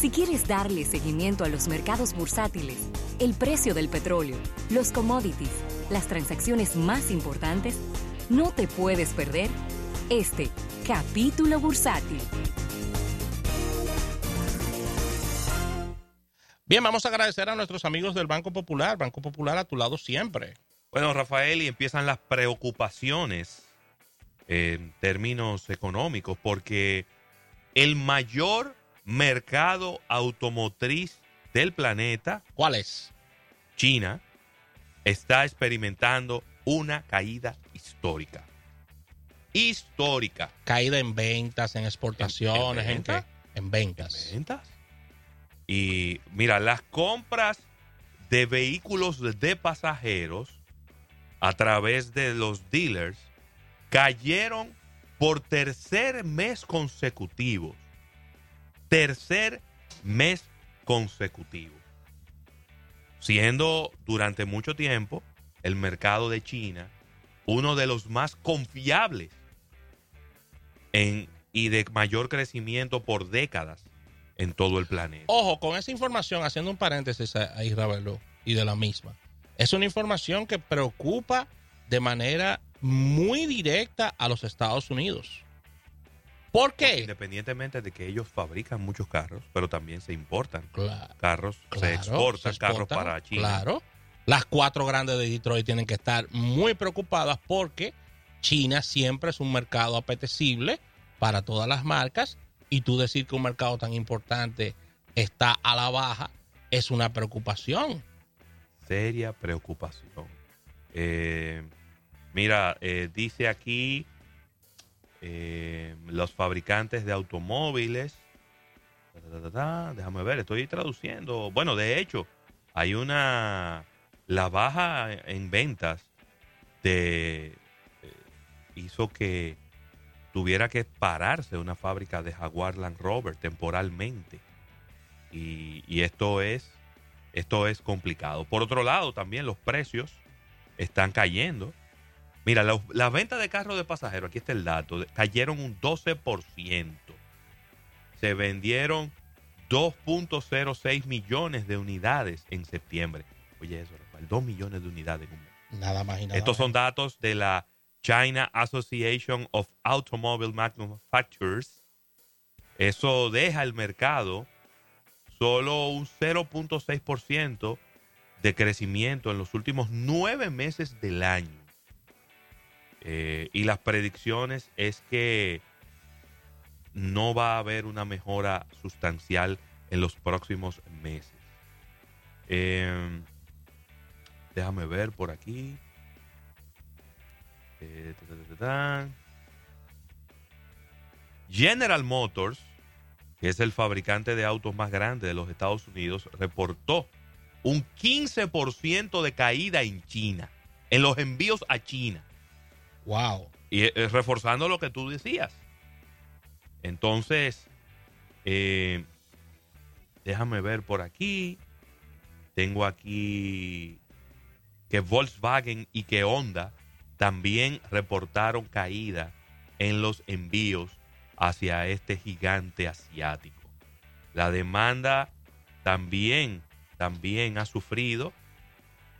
Si quieres darle seguimiento a los mercados bursátiles, el precio del petróleo, los commodities, las transacciones más importantes, no te puedes perder este capítulo bursátil. Bien, vamos a agradecer a nuestros amigos del Banco Popular. Banco Popular a tu lado siempre. Bueno, Rafael, y empiezan las preocupaciones en términos económicos, porque el mayor mercado automotriz del planeta, ¿cuál es? China, está experimentando una caída histórica. Histórica. Caída en ventas, en exportaciones, ¿en, qué? En ventas. ¿En ventas? Y mira, las compras de vehículos de pasajeros a través de los dealers cayeron por tercer mes consecutivo. Tercer mes consecutivo. Siendo durante mucho tiempo el mercado de China uno de los más confiables en, y de mayor crecimiento por décadas en todo el planeta. Ojo, con esa información, haciendo un paréntesis ahí, Ravelo, y de la misma, es una información que preocupa de manera muy directa a los Estados Unidos. ¿Por qué? independientemente de que ellos fabrican muchos carros, pero también se importan carros, se, exportan carros para China. Claro. Las cuatro grandes de Detroit tienen que estar muy preocupadas porque China siempre es un mercado apetecible para todas las marcas y tú decir que un mercado tan importante está a la baja es una preocupación. Seria preocupación. Eh, mira, eh, dice aquí eh, los fabricantes de automóviles. Déjame ver, estoy traduciendo. Bueno, de hecho, hay una. La baja en ventas de, hizo que tuviera que pararse una fábrica de Jaguar Land Rover temporalmente. Y, esto es esto es complicado. Por otro lado, también los precios están cayendo. Mira, las ventas de carros de pasajeros, aquí está el dato, cayeron un 12%. Se vendieron 2.06 millones de unidades en septiembre. Oye, eso, Rafael, 2 millones de unidades en un mes. Nada más y nada Estos son datos de la China Association of Automobile Manufacturers. Eso deja el mercado solo un 0.6% de crecimiento en los últimos nueve meses del año. Eh, y las predicciones es que no va a haber una mejora sustancial en los próximos meses. Em, déjame ver por aquí. Eh, General Motors, que es el fabricante de autos más grande de los Estados Unidos, reportó un 15% de caída en China, en los envíos a China. Wow. Y eh, reforzando lo que tú decías. Entonces, eh, déjame ver por aquí. Tengo aquí que Volkswagen y que Honda también reportaron caída en los envíos hacia este gigante asiático. La demanda también, también ha sufrido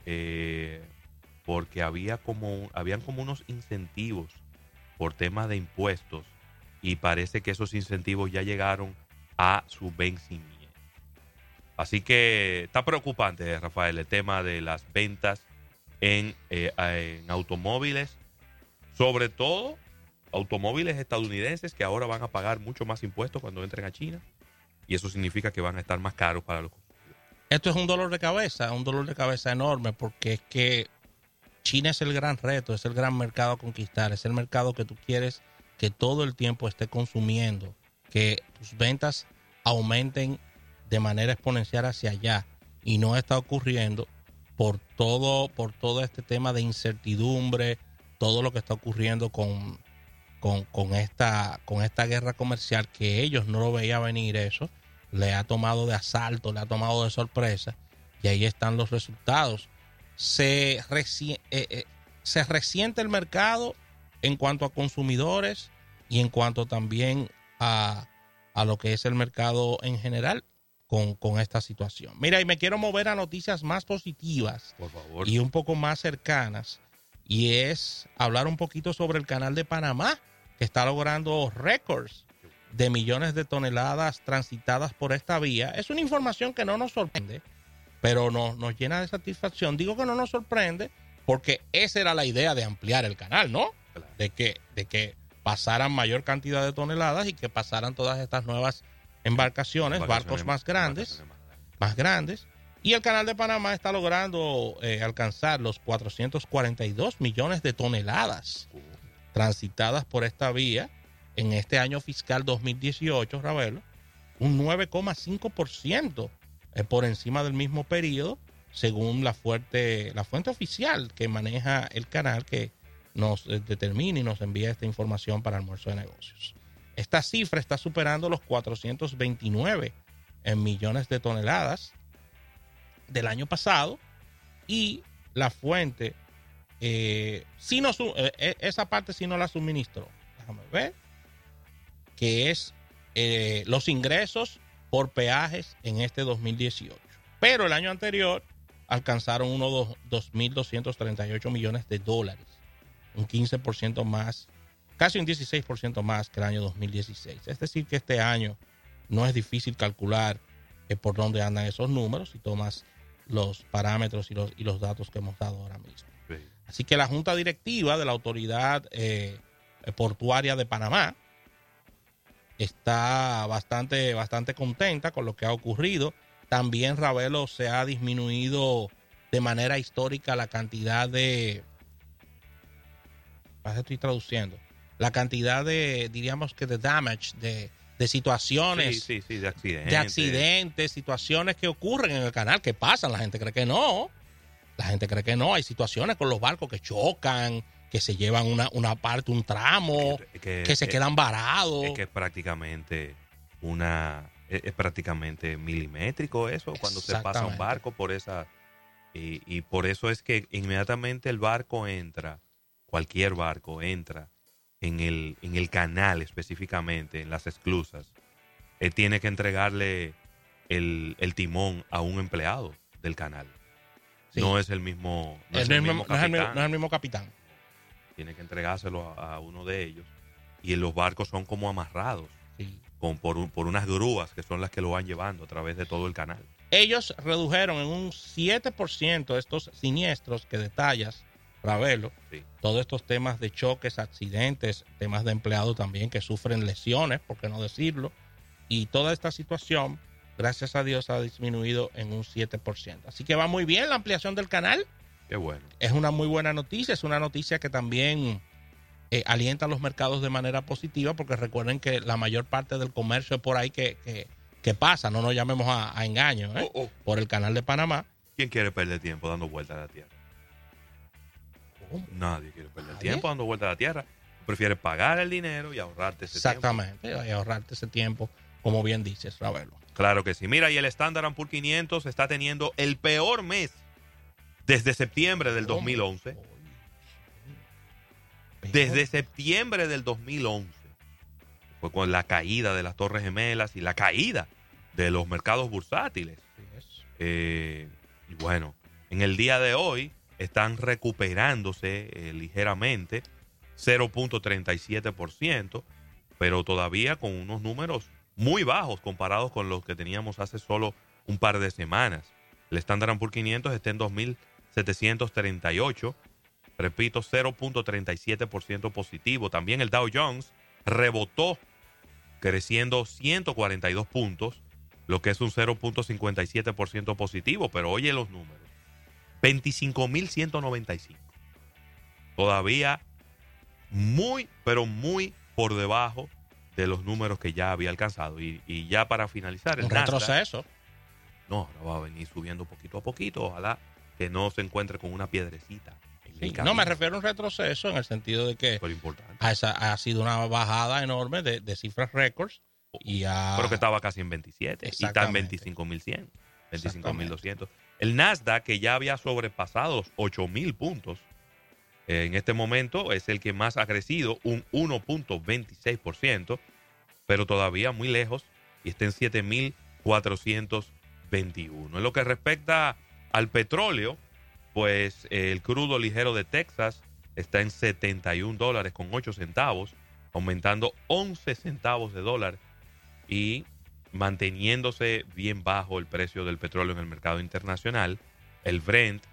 eh, porque había como, habían como unos incentivos por temas de impuestos y parece que esos incentivos ya llegaron a su vencimiento. Así que está preocupante, Rafael, el tema de las ventas en, eh, en automóviles, sobre todo automóviles estadounidenses que ahora van a pagar mucho más impuestos cuando entren a China y eso significa que van a estar más caros para los consumidores. Esto es un dolor de cabeza, un dolor de cabeza enorme porque es que China es el gran reto, es el gran mercado a conquistar, es el mercado que tú quieres que todo el tiempo esté consumiendo, que tus ventas aumenten de manera exponencial hacia allá y no está ocurriendo por todo, por todo este tema de incertidumbre, todo lo que está ocurriendo con, con, esta, con esta guerra comercial, que ellos no lo veían venir eso, le ha tomado de asalto, le ha tomado de sorpresa, y ahí están los resultados. Se, eh, eh, se resiente el mercado en cuanto a consumidores y en cuanto también a, a lo que es el mercado en general, con, con esta situación. Mira, y me quiero mover a noticias más positivas Por favor. y un poco más cercanas, y es hablar un poquito sobre el canal de Panamá, que está logrando récords de millones de toneladas transitadas por esta vía. Es una información que no nos sorprende, pero nos, nos llena de satisfacción. Digo que no nos sorprende porque esa era la idea de ampliar el canal, ¿no? De que, de que pasaran mayor cantidad de toneladas y que pasaran todas estas nuevas embarcaciones, barcos más grandes Embarcaciones más grandes. más grandes. Y el canal de Panamá está logrando eh, alcanzar los 442 millones de toneladas Uh, transitadas por esta vía en este año fiscal 2018, Ravelo, un 9,5% eh, por encima del mismo periodo, según la, fuerte, la fuente oficial que maneja el canal que nos eh, determina y nos envía esta información para almuerzo de negocios. Esta cifra está superando los 429 en millones de toneladas del año pasado y la fuente eh, sí no eh, eh, esa parte sí no la suministró déjame ver que es eh, los ingresos por peajes en este 2018 pero el año anterior alcanzaron unos dos- 2.238 millones de dólares un 15% más casi un 16% más que el año 2016 es decir que este año no es difícil calcular eh, por dónde andan esos números si tomas los parámetros y los, y los datos que hemos dado ahora mismo. sí. Así que la junta directiva de la autoridad eh, portuaria de Panamá está bastante, bastante contenta con lo que ha ocurrido. También Ravelo se ha disminuido de manera histórica la cantidad de, estoy traduciendo, la cantidad de, diríamos que de damage, de, de situaciones Sí, sí, sí, de accidentes. de accidentes, situaciones que ocurren en el canal, que pasan, la gente cree que no. La gente cree que no. Hay situaciones con los barcos que chocan, que se llevan una, una parte, un tramo, que- que se es- quedan varados. Es que es prácticamente una. Es, es prácticamente milimétrico eso, cuando se pasa un barco por esa. Y, y por eso es que inmediatamente el barco entra, cualquier barco entra en el, en el canal específicamente, en las esclusas, eh, tiene que entregarle el, el timón a un empleado del canal. Sí. No es el mismo, no es el mismo- mismo no, es el, mismo- capitán no es el mismo capitán. Tiene que entregárselo a, a uno de ellos. Y los barcos son como amarrados Sí. con, por, un- por unas grúas que son las que lo van llevando a través de todo el canal. Ellos redujeron en un 7% estos siniestros que detallas, Ravelo. Sí. Todos estos temas de choques, accidentes, temas de empleados también que sufren lesiones, por qué no decirlo. Y toda esta situación, gracias a Dios, ha disminuido en un 7%. Así que va muy bien la ampliación del canal. Qué bueno. Es una muy buena noticia, es una noticia que también eh, alienta a los mercados de manera positiva, porque recuerden que la mayor parte del comercio es por ahí que, que, que pasa, no nos llamemos a, a engaño, ¿eh? Oh, oh. por el canal de Panamá. ¿Quién quiere perder tiempo dando vueltas a la Tierra? ¿Cómo? Nadie quiere perder Nadie. tiempo dando vueltas a la Tierra. Prefieres pagar el dinero y ahorrarte ese tiempo. Exactamente, y ahorrarte ese tiempo, como bien dices, Ravelo. Claro que sí. Mira, y el Standard Poor's 500 está teniendo el peor mes desde septiembre del 2011. Desde septiembre del 2011 fue con la caída de las Torres Gemelas y la caída de los mercados bursátiles. Eh, y bueno, en el día de hoy están recuperándose eh, ligeramente, 0.37%, pero todavía con unos números muy bajos comparados con los que teníamos hace solo un par de semanas. El Standard Poor's 500 está en 2.738, repito, 0.37% positivo. También el Dow Jones rebotó, creciendo 142 puntos, lo que es un 0.57% positivo, pero oye los números. 25.195. Todavía muy, pero muy por debajo de los números que ya había alcanzado. Y, y ya para finalizar, el Un Nasdaq- retroceso. no, ahora va a venir subiendo poquito a poquito. Ojalá que no se encuentre con una piedrecita. En Sí, No, me refiero a un retroceso en el sentido de que esa- ha sido una bajada enorme de, de cifras récords y ha- Pero que estaba casi en 27 y está en Exactamente. 25.100, 25.200. El Nasdaq, que ya había sobrepasado los 8.000 puntos, eh, en este momento es el que más ha crecido, un 1.26%, pero todavía muy lejos y está en 421. En lo que respecta al petróleo, pues el crudo ligero de Texas está en 71 dólares con 8 centavos, aumentando 11 centavos de dólar y manteniéndose bien bajo el precio del petróleo en el mercado internacional. El Brent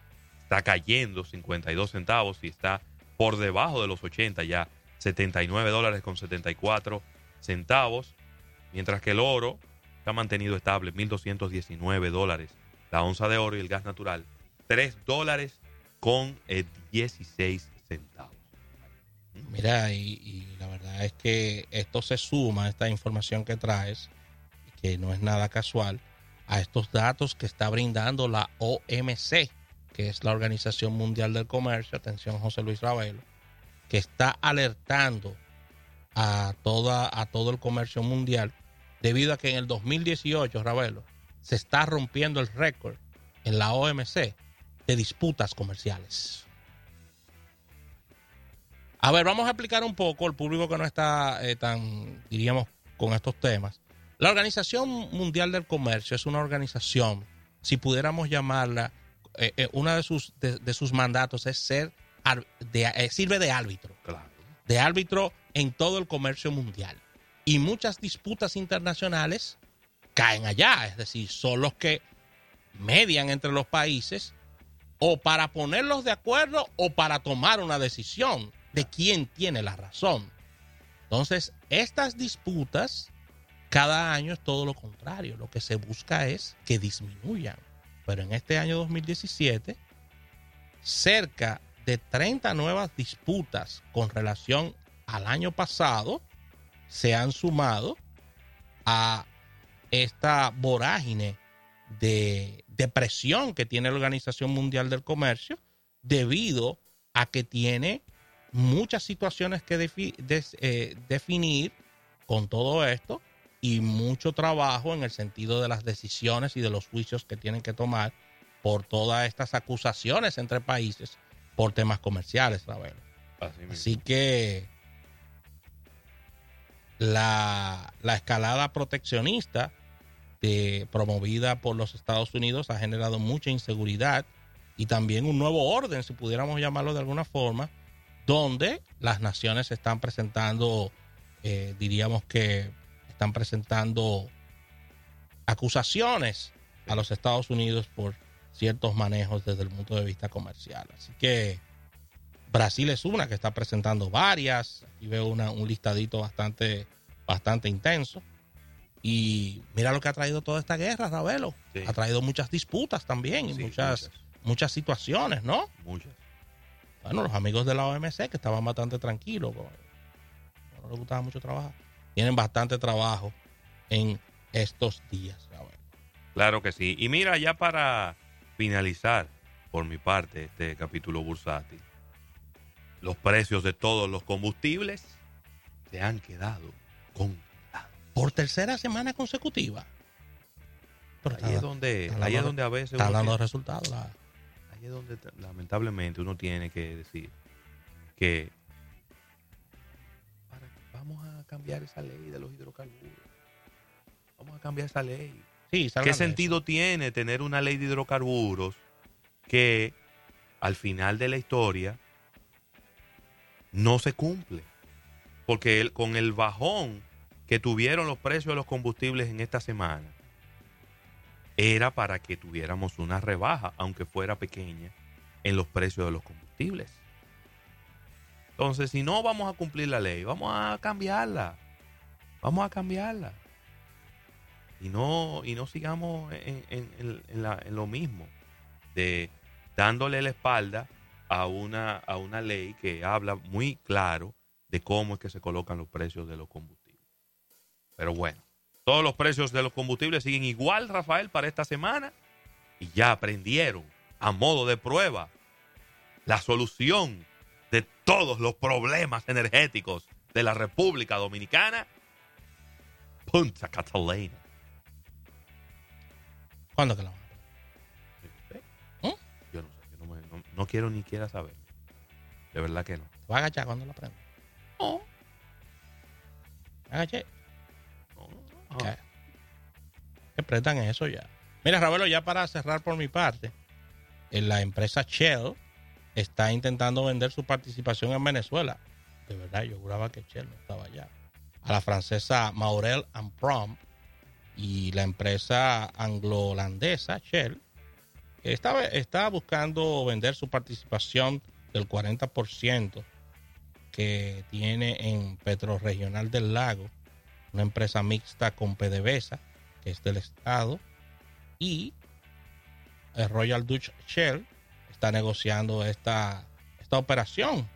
está cayendo 52 centavos y está por debajo de los 80 ya, 79 dólares con 74 centavos, mientras que el oro está mantenido estable, 1.219 dólares la onza de oro y el gas natural, 3 dólares con 16 centavos. Mira, y, y, la verdad es que esto se suma esta información que traes, que no es nada casual, a estos datos que está brindando la OMC, que es la Organización Mundial del Comercio, atención José Luis Ravelo, que está alertando a, toda, a todo el comercio mundial debido a que en el 2018, Ravelo, se está rompiendo el récord en la OMC de disputas comerciales. A ver, vamos a explicar un poco al público que no está eh, tan, diríamos, con estos temas. La Organización Mundial del Comercio es una organización, si pudiéramos llamarla, eh, eh, uno de sus, de, de, sus mandatos es ser, de, sirve de árbitro, Claro. de árbitro en todo el comercio mundial. Y muchas disputas internacionales caen allá, es decir, son los que median entre los países o para ponerlos de acuerdo o para tomar una decisión de quién tiene la razón. Entonces, estas disputas cada año es todo lo contrario. Lo que se busca es que disminuyan. Pero en este año 2017, cerca de 30 nuevas disputas con relación al año pasado se han sumado a esta vorágine de, de presión que tiene la Organización Mundial del Comercio debido a que tiene muchas situaciones que defi des, eh, definir con todo esto y mucho trabajo en el sentido de las decisiones y de los juicios que tienen que tomar por todas estas acusaciones entre países por temas comerciales, Ravelo. Así. Así que la, la escalada proteccionista de, promovida por los Estados Unidos ha generado mucha inseguridad y también un nuevo orden, si pudiéramos llamarlo de alguna forma, donde las naciones están presentando, eh, diríamos que están presentando acusaciones a los Estados Unidos por ciertos manejos desde el punto de vista comercial. Así que Brasil es una que está presentando varias. Aquí veo una, un listadito bastante, bastante intenso. Y mira lo que ha traído toda esta guerra, Ravelo. Sí. Ha traído muchas disputas también y Sí, muchas, muchas. muchas situaciones, ¿no? Muchas. Bueno, los amigos de la OMC que estaban bastante tranquilos, no les gustaba mucho trabajar, tienen bastante trabajo en estos días. Ravelo. Claro que sí. Y mira, ya para finalizar, por mi parte, este capítulo bursátil, los precios de todos los combustibles se han quedado congelados. Por tercera semana consecutiva. Pero Ahí es donde, ahí es donde a veces está dando tiene- resultados. la- ahí es donde lamentablemente uno tiene que decir que para- vamos a cambiar esa ley de los hidrocarburos. Vamos a cambiar esa ley. Sí, ¿Qué eso. sentido tiene tener una ley de hidrocarburos que al final de la historia no se cumple? Porque con el bajón que tuvieron los precios de los combustibles en esta semana, era para que tuviéramos una rebaja, aunque fuera pequeña, en los precios de los combustibles. Entonces, si no vamos a cumplir la ley, vamos a cambiarla. Vamos a cambiarla y no, y no sigamos en, en lo mismo, de dándole la espalda a una, a una ley que habla muy claro de cómo es que se colocan los precios de los combustibles. Pero bueno, todos los precios de los combustibles siguen igual, Rafael, para esta semana, y ya aprendieron a modo de prueba la solución de todos los problemas energéticos de la República Dominicana. Punta Catalina. ¿Cuándo que la no, quiero ni quiera saber. De verdad que no. ¿Te va a agachar cuando la prenda? No, Me agaché. no, no. Que eso ya. Mira, Ravelo, ya para cerrar por mi parte, en la empresa Shell está intentando vender su participación en Venezuela. De verdad, yo juraba que Shell no estaba allá. A la francesa Maurel and Prom y la empresa anglo-holandesa Shell está, está buscando vender su participación del 40% que tiene en Petro Regional del Lago, una empresa mixta con PDVSA, que es del Estado, y el Royal Dutch Shell está negociando esta, esta operación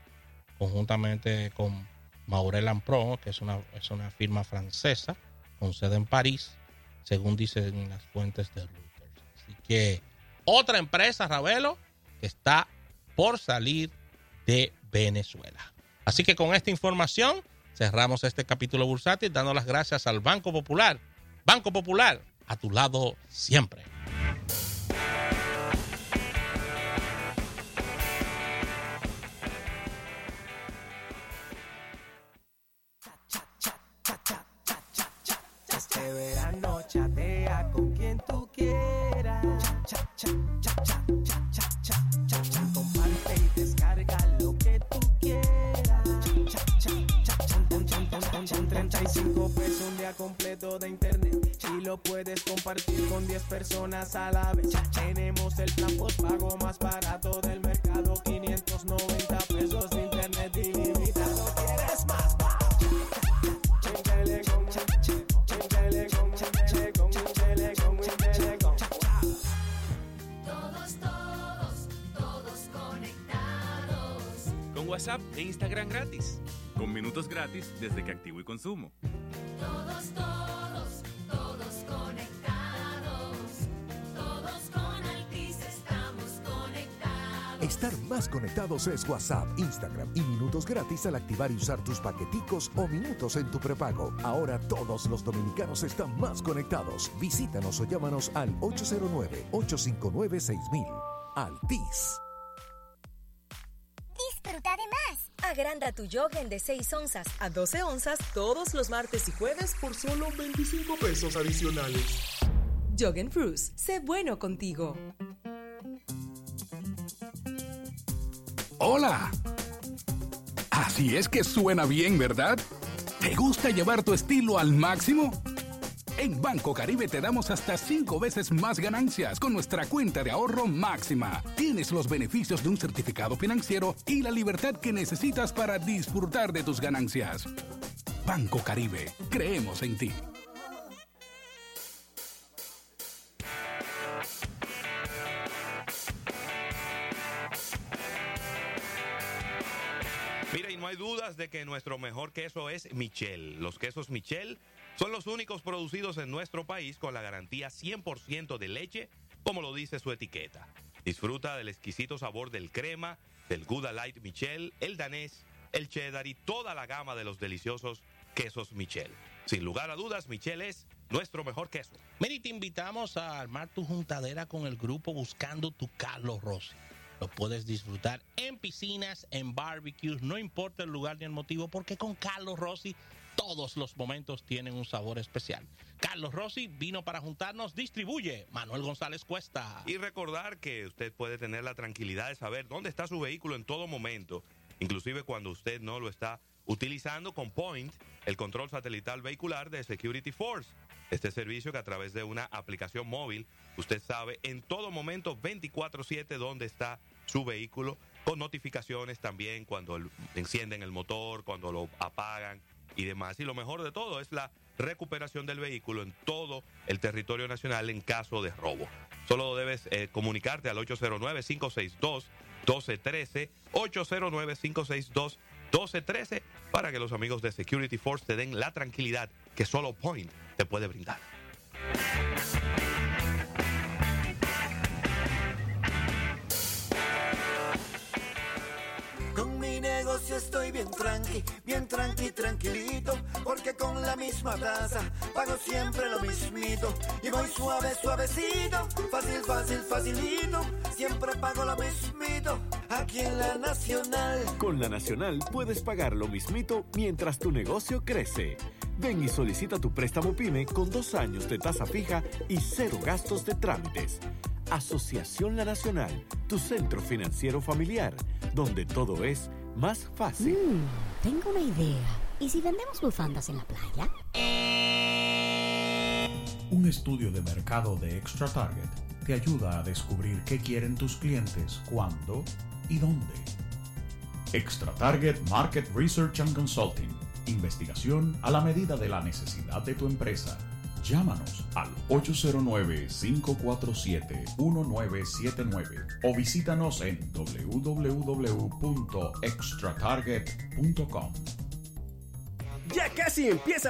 conjuntamente con Maurel Pro, que es una, es una firma francesa con sede en París, según dicen las fuentes de Reuters. Así que otra empresa, Ravelo, que está por salir de Venezuela. Así que con esta información cerramos este capítulo bursátil dando las gracias al Banco Popular. Banco Popular, a tu lado siempre. Este día completo de internet. Y lo puedes compartir con 10 personas a la vez. Tenemos el plan pago más barato del mercado. 590 pesos de internet ilimitado. ¿Quieres más? Todos, todos, todos conectados. Con WhatsApp e Instagram gratis. Con minutos gratis desde que activo y consumo. Estar más conectados es WhatsApp, Instagram y minutos gratis al activar y usar tus paqueticos o minutos en tu prepago. Ahora todos los dominicanos están más conectados. Visítanos o llámanos al 809-859-6000. Altis. Disfruta de más. Agranda tu Jogen de 6 onzas a 12 onzas todos los martes y jueves por solo 25 pesos adicionales. Jogen Fruits, sé bueno contigo. Hola. Así es que suena bien, ¿verdad? ¿Te gusta llevar tu estilo al máximo? En Banco Caribe te damos hasta cinco veces más ganancias con nuestra cuenta de ahorro máxima. Tienes los beneficios de un certificado financiero y la libertad que necesitas para disfrutar de tus ganancias. Banco Caribe, creemos en ti. Mira, y no hay dudas de que nuestro mejor queso es Michel. Los quesos Michel son los únicos producidos en nuestro país con la garantía 100% de leche, como lo dice su etiqueta. Disfruta del exquisito sabor del crema, del Gouda Light Michel, el danés, el cheddar y toda la gama de los deliciosos quesos Michel. Sin lugar a dudas, Michel es nuestro mejor queso. Y te invitamos a armar tu juntadera con el grupo Buscando tu Carlos Rossi. Lo puedes disfrutar en piscinas, en barbecues, no importa el lugar ni el motivo, porque con Carlos Rossi todos los momentos tienen un sabor especial. Carlos Rossi vino para juntarnos, distribuye Manuel González Cuesta. Y recordar que usted puede tener la tranquilidad de saber dónde está su vehículo en todo momento, inclusive cuando usted no lo está utilizando con Point, el control satelital vehicular de Security Force. Este servicio que a través de una aplicación móvil usted sabe en todo momento 24/7 dónde está su vehículo, con notificaciones también cuando encienden el motor, cuando lo apagan y demás. Y lo mejor de todo es la recuperación del vehículo en todo el territorio nacional en caso de robo. Solo debes eh, comunicarte al 809-562-1213, 809-562-1213, para que los amigos de Security Force te den la tranquilidad que solo Point te puede brindar. Estoy bien tranqui, bien tranqui, tranquilito, porque con la misma tasa pago siempre lo mismito y voy suave, suavecito, fácil, fácil, facilito, siempre pago lo mismito. aquí en la Nacional. Con la Nacional puedes pagar lo mismito mientras tu negocio crece. Ven y solicita tu préstamo PYME con dos años de tasa fija y cero gastos de trámites. Asociación La Nacional, tu centro financiero familiar, donde todo es más fácil. Mm, tengo una idea. ¿Y si vendemos bufandas en la playa? Un estudio de mercado de Extra Target te ayuda a descubrir qué quieren tus clientes, cuándo y dónde. Extra Target Market Research and Consulting. Investigación a la medida de la necesidad de tu empresa. Llámanos al 809-547-1979 o visítanos en www.extratarget.com. Ya casi empieza la